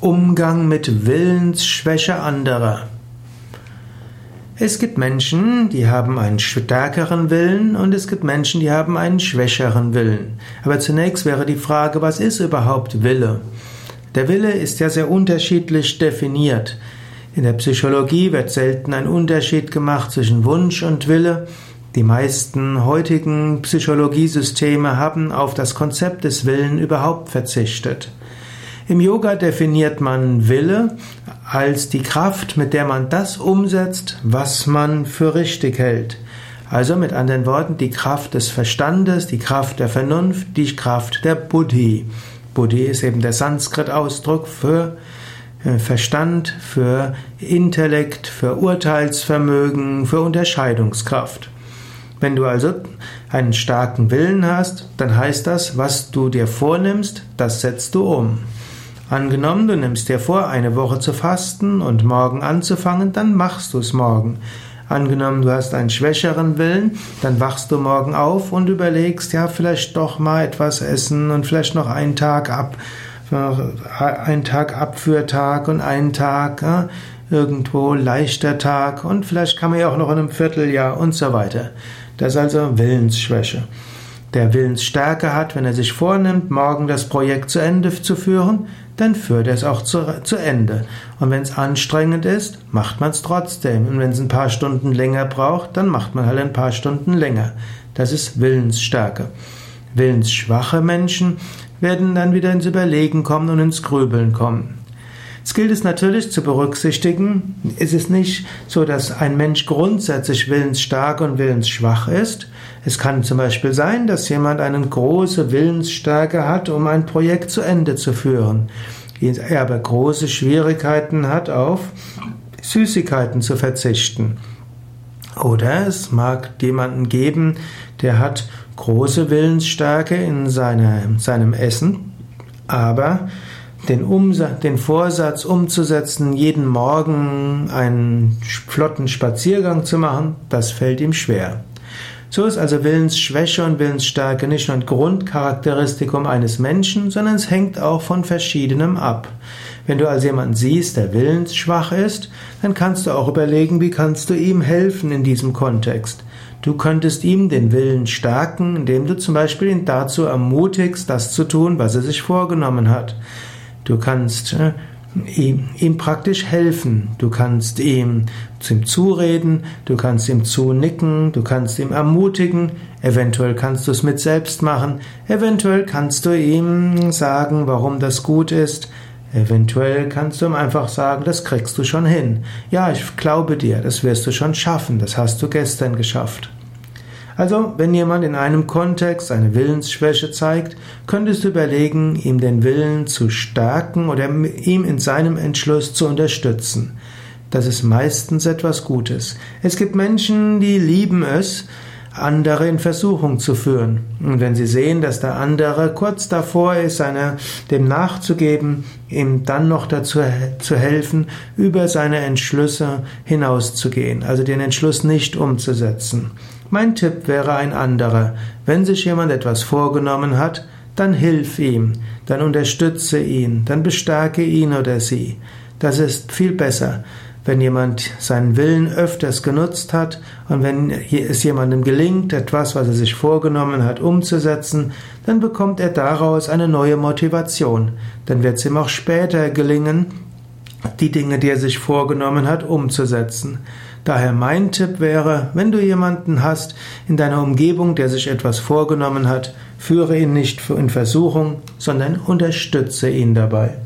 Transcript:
Umgang mit Willensschwäche anderer. Es gibt Menschen, die haben einen stärkeren Willen und es gibt Menschen, die haben einen schwächeren Willen. Aber zunächst wäre die Frage, was ist überhaupt Wille? Der Wille ist ja sehr unterschiedlich definiert. In der Psychologie wird selten ein Unterschied gemacht zwischen Wunsch und Wille. Die meisten heutigen Psychologiesysteme haben auf das Konzept des Willen überhaupt verzichtet. Im Yoga definiert man Wille als die Kraft, mit der man das umsetzt, was man für richtig hält. Also mit anderen Worten die Kraft des Verstandes, die Kraft der Vernunft, die Kraft der Buddhi. Buddhi ist eben der Sanskrit-Ausdruck für äh, Verstand, für Intellekt, für Urteilsvermögen, für Unterscheidungskraft. Wenn du also einen starken Willen hast, dann heißt das, was du dir vornimmst, das setzt du um. Angenommen, du nimmst dir vor, eine Woche zu fasten und morgen anzufangen, dann machst du es morgen. Angenommen, du hast einen schwächeren Willen, dann wachst du morgen auf und überlegst, ja, vielleicht doch mal etwas essen und vielleicht noch einen Tag ab, einen Tag Abführtag und einen Tag ja, irgendwo leichter Tag und vielleicht kann man ja auch noch in einem Vierteljahr und so weiter. Das ist also Willensschwäche der Willensstärke hat, wenn er sich vornimmt, morgen das Projekt zu Ende zu führen, dann führt er es auch zu, zu Ende. Und wenn es anstrengend ist, macht man es trotzdem. Und wenn es ein paar Stunden länger braucht, dann macht man halt ein paar Stunden länger. Das ist Willensstärke. Willensschwache Menschen werden dann wieder ins Überlegen kommen und ins Grübeln kommen. Es gilt es natürlich zu berücksichtigen, ist es nicht so, dass ein Mensch grundsätzlich willensstark und willensschwach ist. Es kann zum Beispiel sein, dass jemand eine große Willensstärke hat, um ein Projekt zu Ende zu führen. Er aber große Schwierigkeiten hat, auf Süßigkeiten zu verzichten. Oder es mag jemanden geben, der hat große Willensstärke in seiner, seinem Essen, aber den, Umsatz, den Vorsatz umzusetzen, jeden Morgen einen flotten Spaziergang zu machen, das fällt ihm schwer. So ist also Willensschwäche und Willensstärke nicht nur ein Grundcharakteristikum eines Menschen, sondern es hängt auch von verschiedenem ab. Wenn du also jemanden siehst, der willensschwach ist, dann kannst du auch überlegen, wie kannst du ihm helfen in diesem Kontext. Du könntest ihm den Willen stärken, indem du zum Beispiel ihn dazu ermutigst, das zu tun, was er sich vorgenommen hat. Du kannst äh, ihm, ihm, praktisch helfen. Du kannst ihm zu ihm zureden, du kannst ihm zunicken, du kannst ihm ermutigen, eventuell kannst du es mit selbst machen, eventuell kannst du ihm sagen, warum das gut ist, eventuell kannst du ihm einfach sagen, das kriegst du schon hin. Ja, ich glaube dir, das wirst du schon schaffen, das hast du gestern geschafft. Also, wenn jemand in einem Kontext eine Willensschwäche zeigt, könntest du überlegen, ihm den Willen zu stärken oder ihm in seinem Entschluss zu unterstützen. Das ist meistens etwas Gutes. Es gibt Menschen, die lieben es, andere in Versuchung zu führen. Und wenn sie sehen, dass der andere kurz davor ist, seine, dem nachzugeben, ihm dann noch dazu zu helfen, über seine Entschlüsse hinauszugehen, also den Entschluss nicht umzusetzen. Mein Tipp wäre ein anderer. Wenn sich jemand etwas vorgenommen hat, dann hilf ihm, dann unterstütze ihn, dann bestärke ihn oder sie. Das ist viel besser. Wenn jemand seinen Willen öfters genutzt hat und wenn es jemandem gelingt, etwas, was er sich vorgenommen hat, umzusetzen, dann bekommt er daraus eine neue Motivation. Dann wird es ihm auch später gelingen, die Dinge, die er sich vorgenommen hat, umzusetzen. Daher mein Tipp wäre, wenn du jemanden hast in deiner Umgebung, der sich etwas vorgenommen hat, führe ihn nicht in Versuchung, sondern unterstütze ihn dabei.